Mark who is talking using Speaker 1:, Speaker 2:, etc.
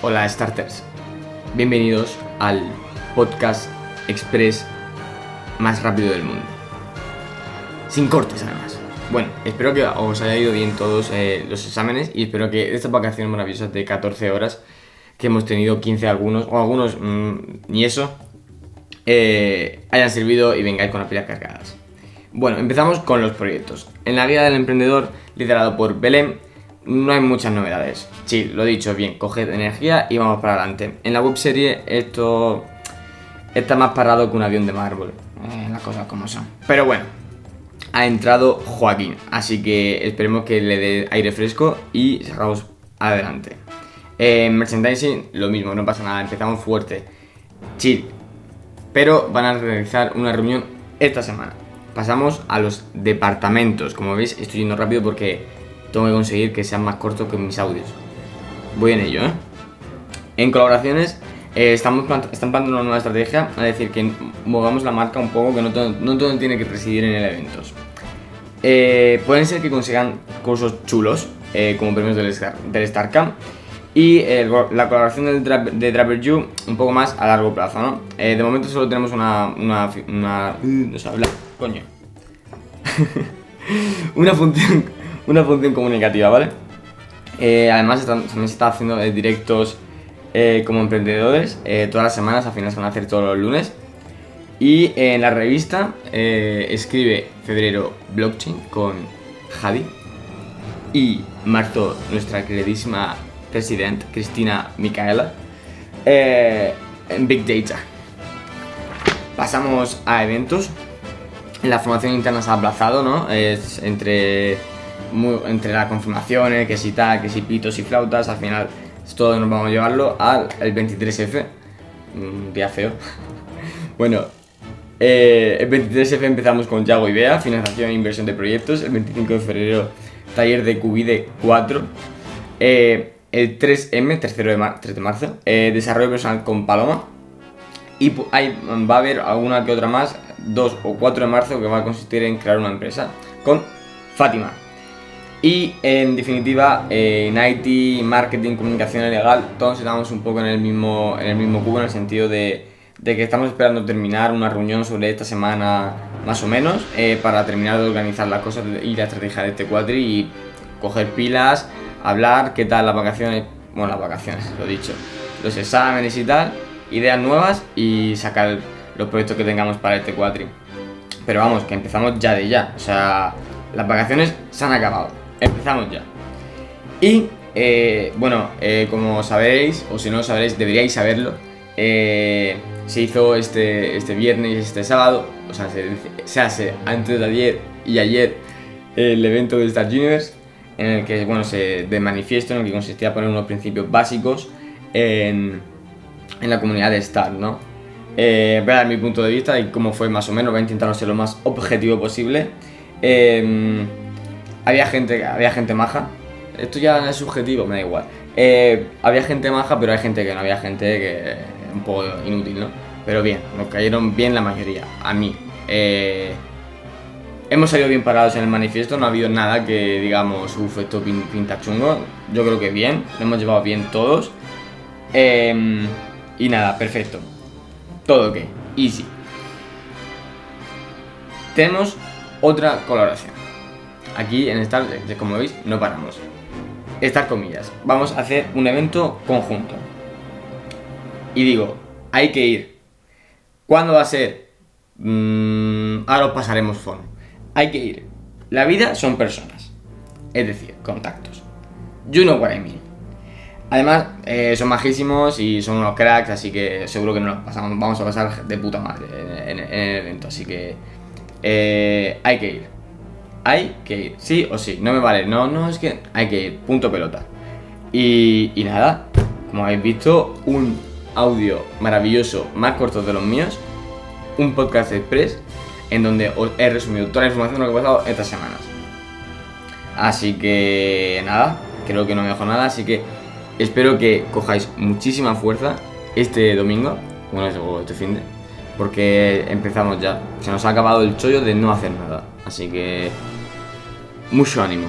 Speaker 1: Hola Starters, bienvenidos al podcast express más rápido del mundo. Sin cortes además. Bueno, espero que os haya ido bien todos eh, los exámenes y espero que estas vacaciones maravillosas de 14 horas que hemos tenido 15 algunos, o algunos mm, ni eso, eh, hayan servido y vengáis con las pilas cargadas. Bueno, empezamos con los proyectos. En la vida del emprendedor, liderado por Belén, no hay muchas novedades. Sí, lo he dicho bien, coged energía y vamos para adelante. En la webserie esto está más parado que un avión de mármol. Eh, las cosas como son. Pero bueno, ha entrado Joaquín, así que esperemos que le dé aire fresco y salgamos adelante. En merchandising, lo mismo, no pasa nada, empezamos fuerte. Chill. Pero van a realizar una reunión esta semana. Pasamos a los departamentos. Como veis, estoy yendo rápido porque tengo que conseguir que sean más cortos que mis audios. Voy en ello, ¿eh? En colaboraciones, eh, estamos están planteando una nueva estrategia, es decir, que movamos la marca un poco, que no todo, no todo tiene que residir en el eventos. Eh, pueden ser que consigan cursos chulos, eh, como premios del, del StarCamp, y la colaboración del de Driver You un poco más a largo plazo, ¿no? de momento solo tenemos una... una, una no sé hablar, coño. una función una función comunicativa, ¿vale? Eh, además, también se está haciendo directos eh, como emprendedores eh, todas las semanas, al final se van a hacer todos los lunes. Y en la revista escribe febrero blockchain con Javi y marzo nuestra queridísima presidenta Cristina Micaela en Big Data. Pasamos a eventos. La formación interna se ha aplazado, ¿no? Es entre entre las confirmaciones, que si tal, que si pitos y flautas, al final todo nos vamos a llevarlo al 23F, un día feo. bueno, eh, el 23F empezamos con Yago y Bea, financiación e inversión de proyectos, el 25 de febrero taller de Qubide 4, eh, el 3M, 3 de, de marzo, eh, desarrollo personal con Paloma, y hay, va a haber alguna que otra más, 2 o 4 de marzo, que va a consistir en crear una empresa con Fátima. Y en definitiva, en IT, marketing, comunicación legal, todos estamos un poco en el mismo, en el mismo cubo en el sentido de, que estamos esperando terminar una reunión sobre esta semana más o menos eh, para terminar de organizar las cosas y la estrategia de este cuadri y coger pilas, hablar, qué tal las vacaciones, bueno, las vacaciones, lo dicho, los exámenes y tal, ideas nuevas y sacar los proyectos que tengamos para este cuadri. Pero vamos, que empezamos ya de ya, o sea, las vacaciones se han acabado empezamos ya. Y eh, bueno, eh, como sabéis, o si no lo sabréis, deberíais saberlo, eh, se hizo este, este viernes este sábado, o sea, se, hace antes de ayer y ayer el evento de Star Universe, en el que, bueno, se de manifiesto, en el que consistía poner unos principios básicos en, en la comunidad de Star, ¿no? Eh, ver mi punto de vista y cómo fue más o menos, voy a intentar ser lo más objetivo posible. Eh, había gente, había gente maja. Esto ya es subjetivo, me da igual. Eh, había gente maja, pero hay gente que no había gente que un poco inútil, ¿no? Pero bien, nos cayeron bien la mayoría, a mí. Eh, hemos salido bien parados en el manifiesto, no ha habido nada que digamos, uff, esto pinta chungo. Yo creo que bien, lo hemos llevado bien todos. Em, y nada, perfecto. Todo ok, easy. Tenemos otra colaboración aquí en Star, como veis, no paramos. Estas comillas, vamos a hacer un evento conjunto. Y digo, hay que ir. ¿Cuándo va a ser? Mm, ahora os pasaremos fondo. Hay que ir. La vida son personas. Es decir, contactos. You know what I mean. Además, eh, son majísimos y son unos cracks, así que seguro que nos pasamos, vamos a pasar de puta madre en, el evento. Así que eh, hay que ir hay que ir, sí o sí, no me vale, no, no, es que hay que ir, punto pelota. Y, y nada, como habéis visto, un audio maravilloso, más corto de los míos, un podcast express, en donde os he resumido toda la información de lo que ha pasado estas semanas. Así que nada, creo que no me dejo nada, así que espero que cojáis muchísima fuerza este domingo, bueno, este fin de, porque empezamos ya. Se nos ha acabado el chollo de no hacer nada. Así que mucho ánimo.